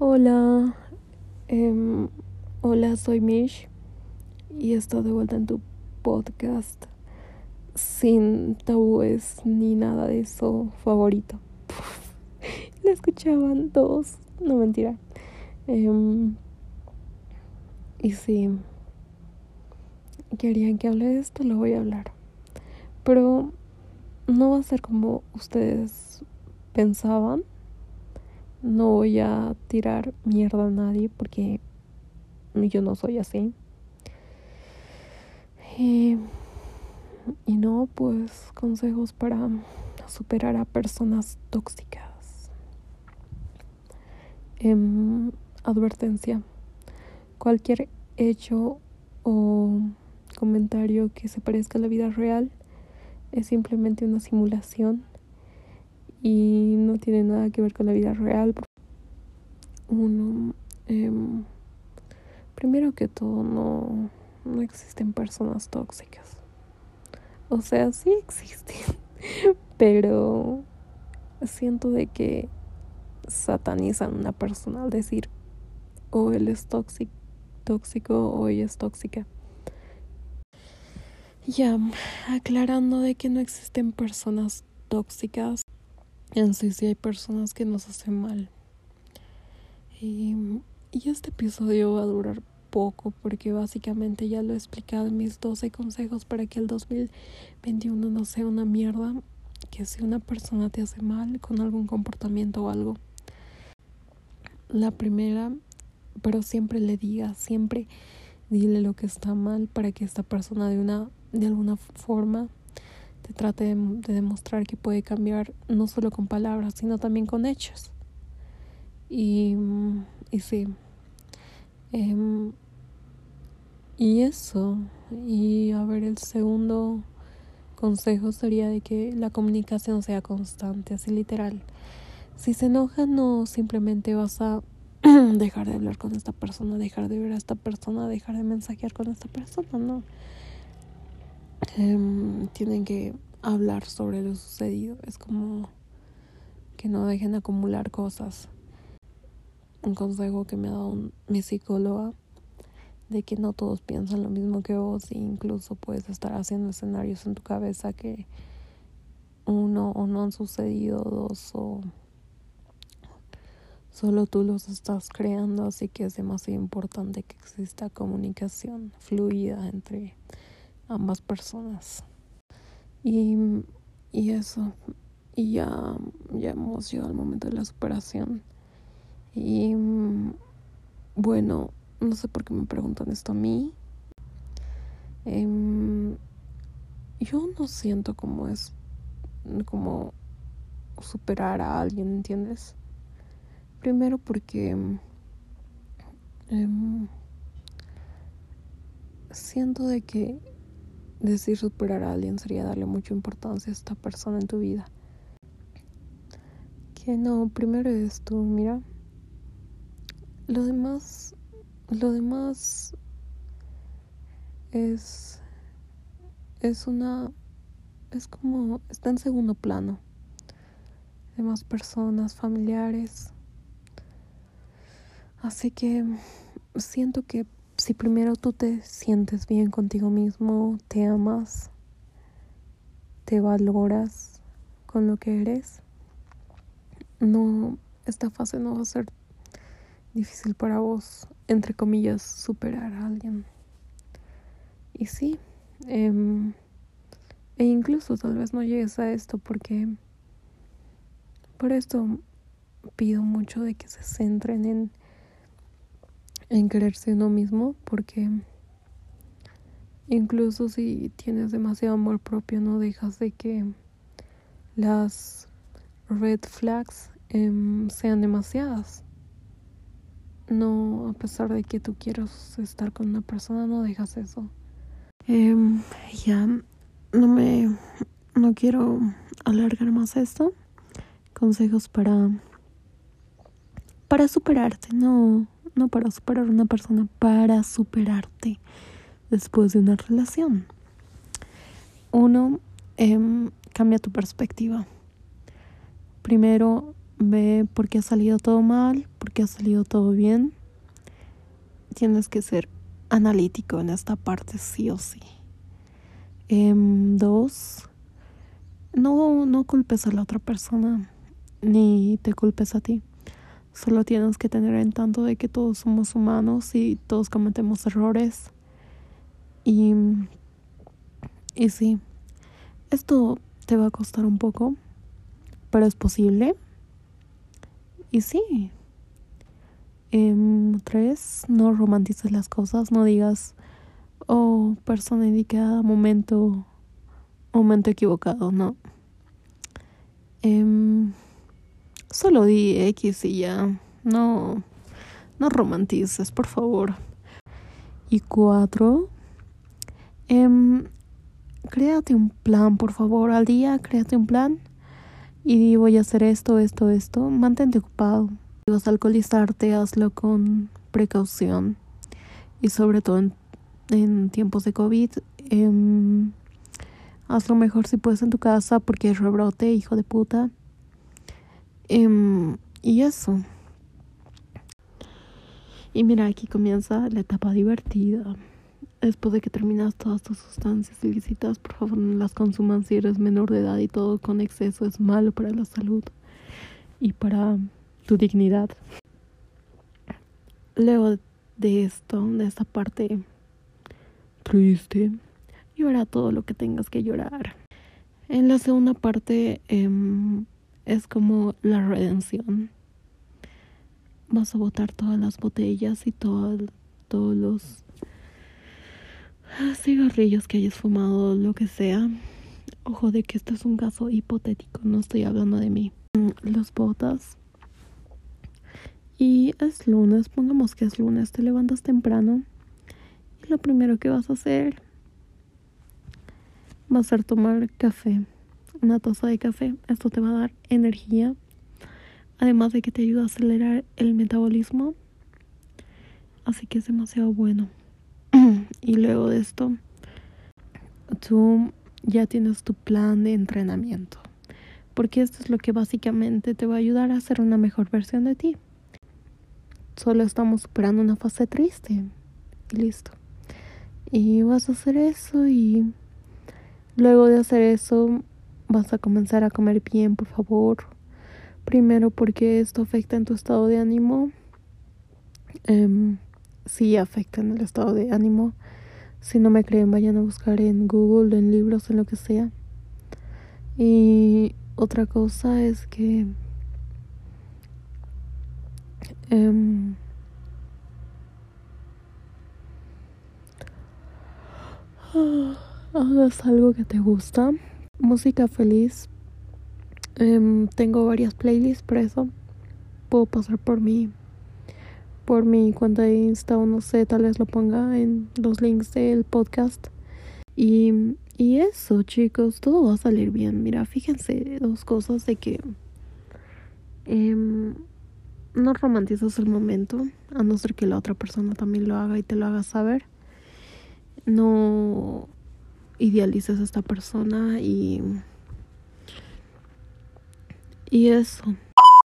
Hola, em, hola, soy Mish y estoy de vuelta en tu podcast sin tabúes ni nada de eso favorito. La escuchaban dos, no mentira. Em, y si querían que hable de esto, lo voy a hablar. Pero no va a ser como ustedes pensaban no voy a tirar mierda a nadie porque yo no soy así. Y, no, pues consejos para superar a personas tóxicas. Em, advertencia. Cualquier hecho o comentario que se parezca a la vida real es simplemente una simulación y no tiene nada que ver con la vida real. Uno, em, primero que todo, no, no existen personas tóxicas. O sea, sí existen, pero siento de que satanizan a una persona al decir o oh, él es tóxico, tóxico o ella es tóxica. Ya, aclarando de que no existen personas tóxicas, en sí sí hay personas que nos hacen mal. Y, y este episodio va a durar poco porque básicamente ya lo he explicado en mis 12 consejos para que el 2021 no sea una mierda. Que si una persona te hace mal con algún comportamiento o algo. La primera, pero siempre le diga, siempre dile lo que está mal para que esta persona de una de alguna forma trate de, demostrar que puede cambiar no solo con palabras, sino también con hechos. Y, y sí. Em, y eso. Y a ver, el segundo consejo sería de que la comunicación sea constante, así literal. Si se enoja, no simplemente vas a dejar de hablar con esta persona, dejar de ver a esta persona, dejar de mensajear con esta persona, no. Em, tienen que hablar sobre lo sucedido. Es como que no dejen acumular cosas. Un consejo que me ha dado mi psicóloga de que no todos piensan lo mismo que vos e incluso puedes estar haciendo escenarios en tu cabeza que uno o no han sucedido, dos o solo tú los estás creando, así que es demasiado importante que exista comunicación fluida entre ambas personas. Y, y eso, y ya, ya hemos llegado al momento de la superación. Y bueno, no sé por qué me preguntan esto a mí. Em, yo no siento como es como superar a alguien, ¿entiendes? Primero porque em, siento de que decir superar a alguien sería darle mucha importancia a esta persona en tu vida. Que no, primero es tú, mira. Lo demás, lo demás es, es una, es como, está en segundo plano. Demás personas, familiares. Así que siento que si primero tú te sientes bien contigo mismo, te amas, te valoras con lo que eres, no, esta fase no va a ser difícil para vos, entre comillas, superar a alguien. Y sí, em, e incluso tal vez no llegues a esto porque por esto pido mucho de que se centren en en quererse uno mismo porque incluso si tienes demasiado amor propio no dejas de que las red flags em, sean demasiadas. No a pesar de que tú quieras estar con una persona no dejas eso. Em, ya no me no quiero alargar más esto. Consejos para para superarte no no para superar a una persona, para superarte después de una relación. Uno, em, cambia tu perspectiva. Primero, ve por qué ha salido todo mal, por qué ha salido todo bien. Tienes que ser analítico en esta parte, sí o sí. Em, dos, no, no culpes a la otra persona, ni te culpes a ti. Solo tienes que tener en tanto de que todos somos humanos y todos cometemos errores. Y, y sí, esto te va a costar un poco, pero es posible. Y sí. Em, tres, no romantices las cosas, no digas, oh, persona indicada, momento, momento equivocado, no. Em, solo di X y ya, no, no romantices, por favor. Y cuatro, eh, créate un plan, por favor, al día, créate un plan y voy a hacer esto, esto, esto, mantente ocupado. Si vas a alcoholizarte, hazlo con precaución y sobre todo en, tiempos de COVID. Eh, hazlo mejor si puedes en tu casa porque es rebrote, hijo de puta. Em, y eso. Y mira, aquí comienza la etapa divertida. Después de que terminas todas tus sustancias ilícitas, por favor no las consuman si eres menor de edad y todo con exceso es malo para la salud y para tu dignidad. Luego de esto, de esta parte triste, llora todo lo que tengas que llorar. En la segunda parte em, es como la redención. Vas a botar todas las botellas y todos los cigarrillos que hayas fumado, lo que sea. Ojo de que esto es un caso hipotético, no estoy hablando de mí. Mm, los botas. Y es lunes, pongamos que es lunes, te levantas temprano. Y lo primero que vas a hacer va a ser tomar café. Una taza de café. Esto te va a dar energía. Además de que te ayuda a acelerar el metabolismo. Así que es demasiado bueno. y luego de esto, tú ya tienes tu plan de entrenamiento. Porque esto es lo que básicamente te va a ayudar a ser una mejor versión de ti. Solo estamos superando una fase triste. Y listo. Y vas a hacer eso y luego de hacer eso vas a comenzar a comer bien, por favor. Primero porque esto afecta en tu estado de ánimo. Eh, sí afectan el estado de ánimo. Si no me creen, vayan a buscar en Google, en libros, en lo que sea. Y otra cosa es que um, hagas algo que te gusta. Música feliz. Em, tengo varias playlists por eso. Puedo pasar por mi por mi cuenta de Insta o no sé, tal vez lo ponga en los links del podcast. Y, y eso, chicos, todo va a salir bien. Mira, fíjense dos cosas de que em, no romantizas el momento, a no ser que la otra persona también lo haga y te lo haga saber. No idealices a esta persona y y eso